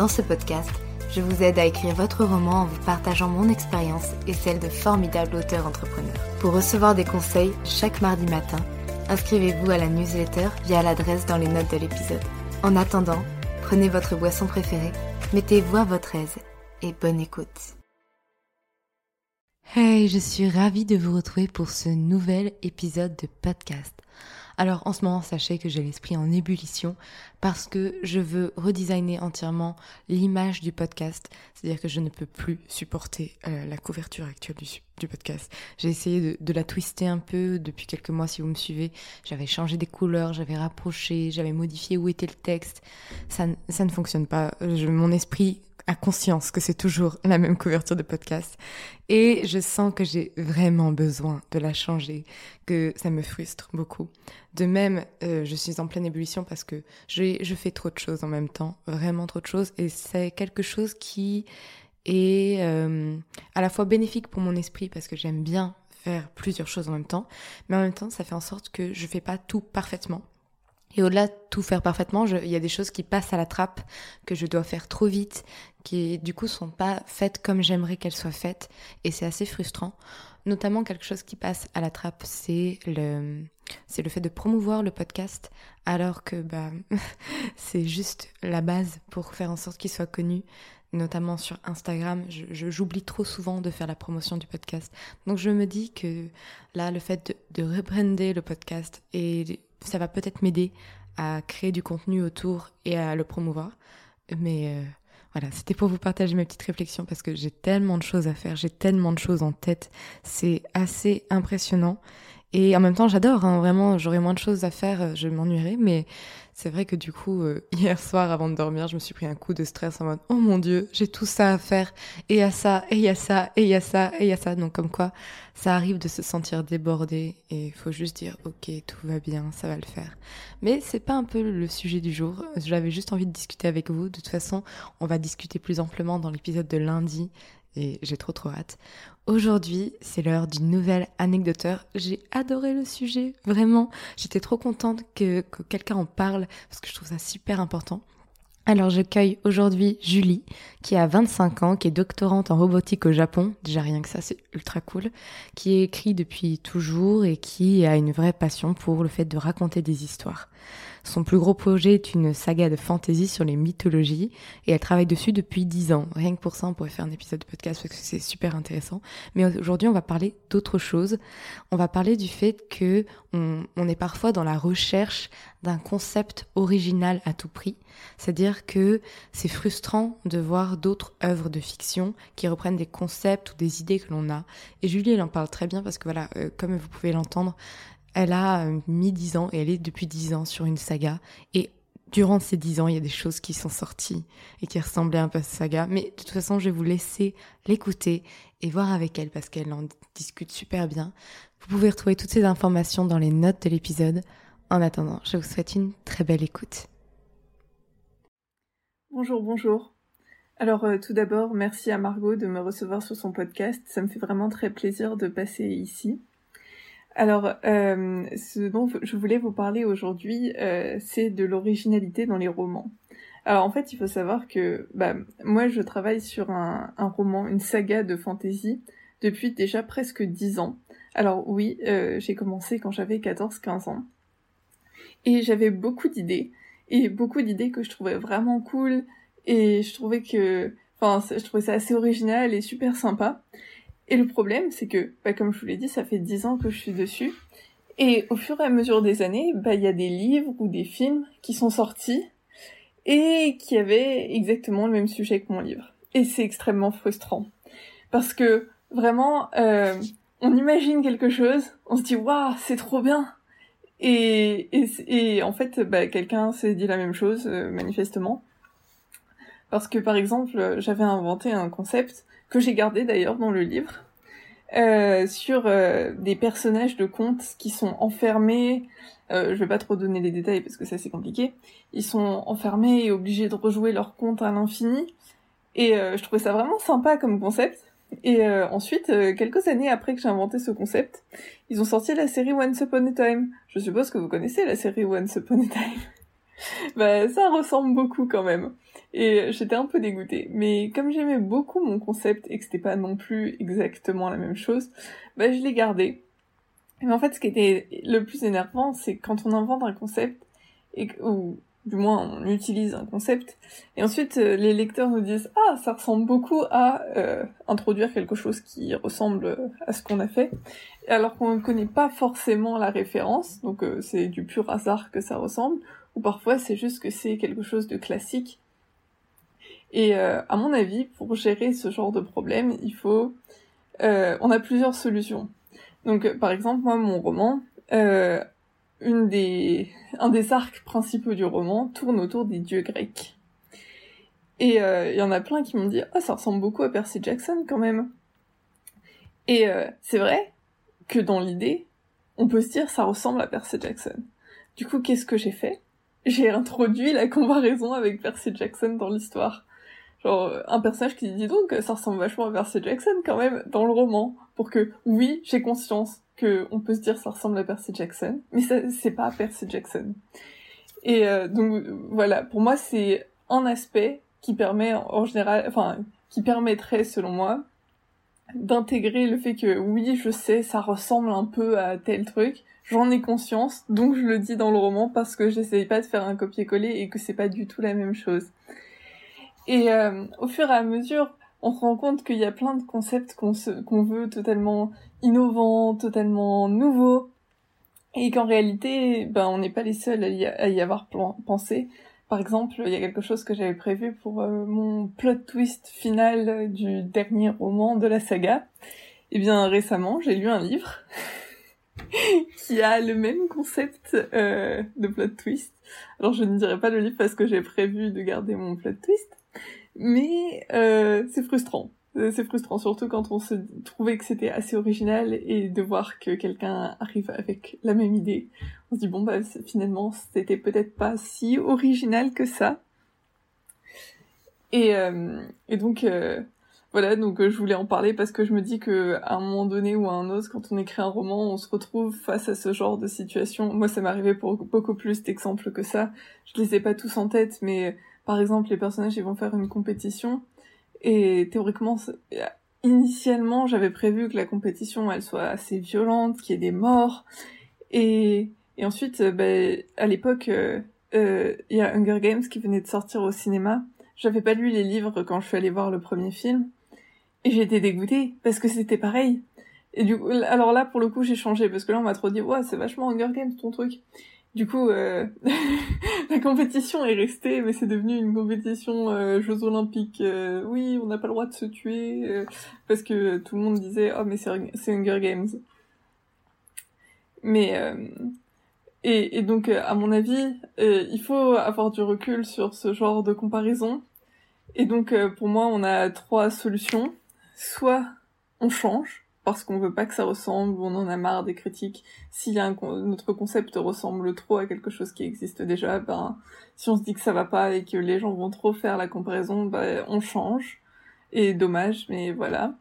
Dans ce podcast, je vous aide à écrire votre roman en vous partageant mon expérience et celle de formidables auteurs entrepreneurs. Pour recevoir des conseils chaque mardi matin, inscrivez-vous à la newsletter via l'adresse dans les notes de l'épisode. En attendant, prenez votre boisson préférée, mettez-vous à votre aise et bonne écoute. Hey, je suis ravie de vous retrouver pour ce nouvel épisode de podcast. Alors en ce moment, sachez que j'ai l'esprit en ébullition parce que je veux redesigner entièrement l'image du podcast. C'est-à-dire que je ne peux plus supporter euh, la couverture actuelle du, podcast. J'ai essayé de, la twister un peu depuis quelques mois si vous me suivez. J'avais changé des couleurs, j'avais rapproché, j'avais modifié où était le texte. Ça, ça ne fonctionne pas. Mon esprit a conscience que c'est toujours la même couverture de podcast. Et je sens que j'ai vraiment besoin de la changer, que ça me frustre beaucoup. De même, euh, je suis en pleine ébullition parce que je, fais trop de choses en même temps, vraiment trop de choses. Et c'est quelque chose qui est euh, à la fois bénéfique pour mon esprit parce que j'aime bien faire plusieurs choses en même temps, mais en même temps, ça fait en sorte que je fais pas tout parfaitement. Et au-delà de tout faire parfaitement, il y a des choses qui passent à la trappe, que je dois faire trop vite, qui du coup sont pas faites comme j'aimerais qu'elles soient faites, et c'est assez frustrant. Notamment quelque chose qui passe à la trappe, c'est le, c'est le fait de promouvoir le podcast, alors que bah, c'est juste la base pour faire en sorte qu'il soit connu notamment sur Instagram, je, j'oublie trop souvent de faire la promotion du podcast. Donc je me dis que là, le fait de, de rebrander le podcast et ça va peut-être m'aider à créer du contenu autour et à le promouvoir. Mais euh, voilà, c'était pour vous partager mes petites réflexions parce que j'ai tellement de choses à faire, j'ai tellement de choses en tête. C'est assez impressionnant. Et en même temps, j'adore, hein, vraiment, j'aurais moins de choses à faire, euh, je m'ennuierais, mais c'est vrai que du coup, euh, hier soir, avant de dormir, je me suis pris un coup de stress en mode Oh mon dieu, j'ai tout ça à faire, et a ça, et a ça, et a ça, et a ça. Donc, comme quoi, ça arrive de se sentir débordé, et il faut juste dire Ok, tout va bien, ça va le faire. Mais c'est pas un peu le sujet du jour. J'avais juste envie de discuter avec vous. De toute façon, on va discuter plus amplement dans l'épisode de lundi et j'ai trop trop hâte. Aujourd'hui, c'est l'heure d'une nouvelle anecdoteur. J'ai adoré le sujet, vraiment. J'étais trop contente que, que quelqu'un en parle parce que je trouve ça super important. Alors je cueille aujourd'hui Julie, qui a 25 ans, qui est doctorante en robotique au Japon, déjà rien que ça c'est ultra cool, qui écrit depuis toujours et qui a une vraie passion pour le fait de raconter des histoires. Son plus gros projet est une saga de fantasy sur les mythologies et elle travaille dessus depuis 10 ans. Rien que pour ça, on pourrait faire un épisode de podcast parce que c'est super intéressant. Mais aujourd'hui, on va parler d'autre chose. On va parler du fait que on, est parfois dans la recherche d'un concept original à tout prix. C'est-à-dire que c'est frustrant de voir d'autres œuvres de fiction qui reprennent des concepts ou des idées que l'on a. Et Julie, elle en parle très bien parce que voilà, euh, comme vous pouvez l'entendre, elle a euh, mis 10 ans et elle est depuis 10 ans sur une saga. Et durant ces 10 ans, il y a des choses qui sont sorties et qui ressemblaient un peu à cette saga. Mais de toute façon, je vais vous laisser l'écouter et voir avec elle parce qu'elle en discute super bien. Vous pouvez retrouver toutes ces informations dans les notes de l'épisode. En attendant, je vous souhaite une très belle écoute. Bonjour, bonjour. Alors euh, tout d'abord, merci à Margot de me recevoir sur son podcast. Ça me fait vraiment très plaisir de passer ici. Alors, euh, ce dont je voulais vous parler aujourd'hui, euh, c'est de l'originalité dans les romans. Alors en fait, il faut savoir que bah, moi, je travaille sur un, un, roman, une saga de fantasy depuis déjà presque dix ans. Alors oui, euh, j'ai commencé quand j'avais 14-15 ans. Et j'avais beaucoup d'idées, et beaucoup d'idées que je trouvais vraiment cool, et je trouvais que... Enfin, je trouvais ça assez original et super sympa. Et le problème, c'est que, bah, comme je vous l'ai dit, ça fait dix ans que je suis dessus. Et au fur et à mesure des années, bah, il y a des livres ou des films qui sont sortis et qui avaient exactement le même sujet que mon livre. Et c'est extrêmement frustrant. Parce que, vraiment, euh, on imagine quelque chose, on se dit, waouh, c'est trop bien. Et, et, et en fait, bah, quelqu'un s'est dit la même chose, euh, manifestement. Parce que, par exemple, j'avais inventé un concept que j'ai gardé d'ailleurs dans le livre, euh, sur euh, des personnages de contes qui sont enfermés. Euh, je vais pas trop donner les détails parce que ça c'est compliqué. Ils sont enfermés et obligés de rejouer leur conte à l'infini. Et euh, je trouvais ça vraiment sympa comme concept. Et ensuite, quelques années après que j'ai inventé ce concept, ils ont sorti la série Once Upon a Time. Je suppose que vous connaissez la série Once Upon a Time. bah ça ressemble beaucoup quand même. Et j'étais un peu dégoûtée. Mais comme j'aimais beaucoup mon concept et que c'était pas non plus exactement la même chose, bah je l'ai gardé. Mais en fait, ce qui était le plus énervant, c'est quand on invente un concept et ou du moins on utilise un concept et ensuite euh, les lecteurs nous disent ah ça ressemble beaucoup à euh, introduire quelque chose qui ressemble à ce qu'on a fait alors qu'on ne connaît pas forcément la référence donc euh, c'est du pur hasard que ça ressemble ou parfois c'est juste que c'est quelque chose de classique et euh, à mon avis, pour gérer ce genre de problème, il faut... Euh, on a plusieurs solutions. Donc, euh, par exemple, moi, mon roman, euh, un des arcs principaux du roman tourne autour des dieux grecs. Et il y en a plein qui m'ont dit « Oh, ça ressemble beaucoup à Percy Jackson, quand même !» Et c'est vrai que dans l'idée, on peut se dire « Ça ressemble à Percy Jackson ». Du coup, qu'est-ce que j'ai fait? J'ai introduit la comparaison avec Percy Jackson dans l'histoire genre un personnage qui dit donc ça ressemble vachement à Percy Jackson quand même dans le roman. Pour que oui j'ai conscience que on peut se dire ça ressemble à Percy Jackson mais c'est pas Percy Jackson. Et euh, donc voilà. Pour moi c'est un aspect qui permet en général enfin qui permettrait selon moi d'intégrer le fait que oui je sais ça ressemble un peu à tel truc. J'en ai conscience donc je le dis dans le roman parce que j'essaye pas de faire un copier-coller et que c'est pas du tout la même chose et euh, au fur et à mesure, on se rend compte qu'il y a plein de concepts qu'on veut totalement innovants, totalement nouveaux, et qu'en réalité, ben, on n'est pas les seuls à y, avoir pensé. Par exemple, il y a quelque chose que j'avais prévu pour euh, mon plot twist final du dernier roman de la saga. Et eh bien récemment, j'ai lu un livre qui a le même concept euh, de plot twist. Alors je ne dirai pas le livre parce que j'ai prévu de garder mon plot twist, mais euh, c'est frustrant. Euh, c'est frustrant, surtout quand on se trouvait que c'était assez original et de voir que quelqu'un arrive avec la même idée. On se dit bon bah finalement c'était peut-être pas si original que ça. Et, euh, et donc euh, voilà, donc je voulais en parler parce que je me dis que à un moment donné ou à un autre, quand on écrit un roman, on se retrouve face à ce genre de situation. Moi, ça arrivé pour beaucoup plus d'exemples que ça. Je les ai pas tous en tête, mais par exemple, les personnages, ils vont faire une compétition. Et théoriquement, initialement, j'avais prévu que la compétition, elle soit assez violente, qu'il y ait des morts. Et, et ensuite, euh, ben, à l'époque, euh, euh, il y a Hunger Games qui venait de sortir au cinéma. J'avais pas lu les livres quand je suis allée voir le premier film. Et été dégoûtée, parce que c'était pareil. Et du coup, alors là, pour le coup, j'ai changé, parce que là, on m'a trop dit, ouais, c'est vachement Hunger Games, ton truc. Du coup, euh, la compétition est restée, mais c'est devenu une compétition euh, Jeux Olympiques. Euh, oui, on n'a pas le droit de se tuer euh, parce que tout le monde disait oh mais c'est Hunger Games. Mais et, et, donc à mon avis, il faut avoir du recul sur ce genre de comparaison. Et donc pour moi, on a trois solutions. Soit on change, parce qu'on veut pas que ça ressemble on en a marre des critiques. Si notre concept ressemble trop à quelque chose qui existe déjà, ben si on se dit que ça va pas et que les gens vont trop faire la comparaison, ben on change. Et dommage, mais voilà.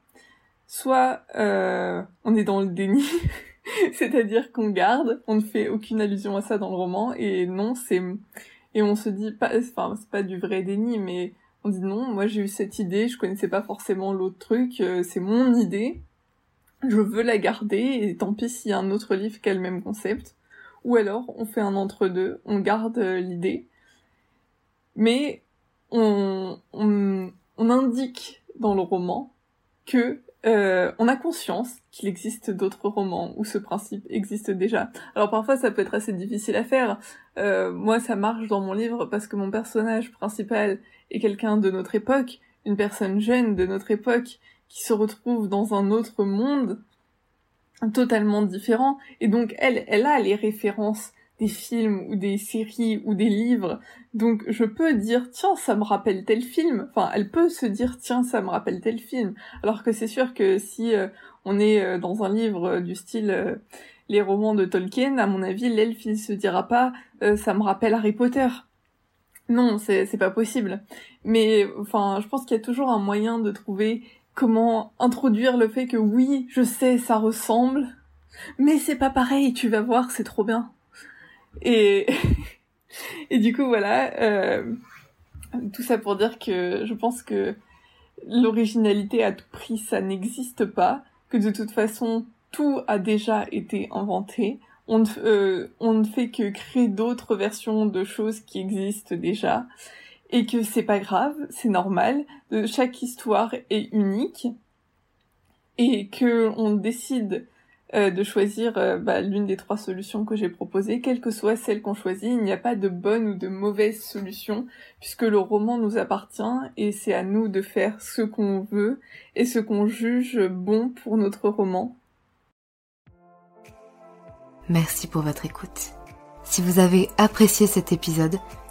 Soit euh, on est dans le déni C'est-à-dire qu'on garde, on ne fait aucune allusion à ça dans le roman, et non, c'est... Et on se dit pas... Enfin, c'est pas du vrai déni, mais on dit non, moi j'ai eu cette idée, je connaissais pas forcément l'autre truc, euh, c'est mon idée, je veux la garder, et tant pis s'il y a un autre livre qui a le même concept. Ou alors, on fait un entre-deux, on garde euh, l'idée, mais on, on, indique dans le roman que euh, on a conscience qu'il existe d'autres romans où ce principe existe déjà. Alors parfois ça peut être assez difficile à faire. Euh, moi ça marche dans mon livre parce que mon personnage principal est quelqu'un de notre époque, une personne jeune de notre époque qui se retrouve dans un autre monde totalement différent et donc elle, elle a les références des films ou des séries ou des livres. Donc je peux dire tiens ça me rappelle tel film. Enfin elle peut se dire tiens ça me rappelle tel film. Alors que c'est sûr que si euh, on est euh, dans un livre euh, du style les romans de Tolkien, à mon avis l'elfe il se dira pas ça me rappelle Harry Potter. Non c'est pas possible. Mais enfin je pense qu'il y a toujours un moyen de trouver comment introduire le fait que oui je sais ça ressemble. Mais c'est pas pareil, tu vas voir, c'est trop bien. Et, et du coup, voilà, euh, tout ça pour dire que je pense que l'originalité à tout prix, ça n'existe pas, que de toute façon, tout a déjà été inventé. On ne, euh, on ne fait que créer d'autres versions de choses qui existent déjà et que c'est pas grave, c'est normal. Chaque histoire est unique et que on décide euh, de choisir euh, bah, l'une des trois solutions que j'ai proposées, quelle que soit celle qu'on choisit. Il n'y a pas de bonne ou de mauvaise solution, puisque le roman nous appartient et c'est à nous de faire ce qu'on veut et ce qu'on juge bon pour notre roman. Merci pour votre écoute. Si vous avez apprécié cet épisode,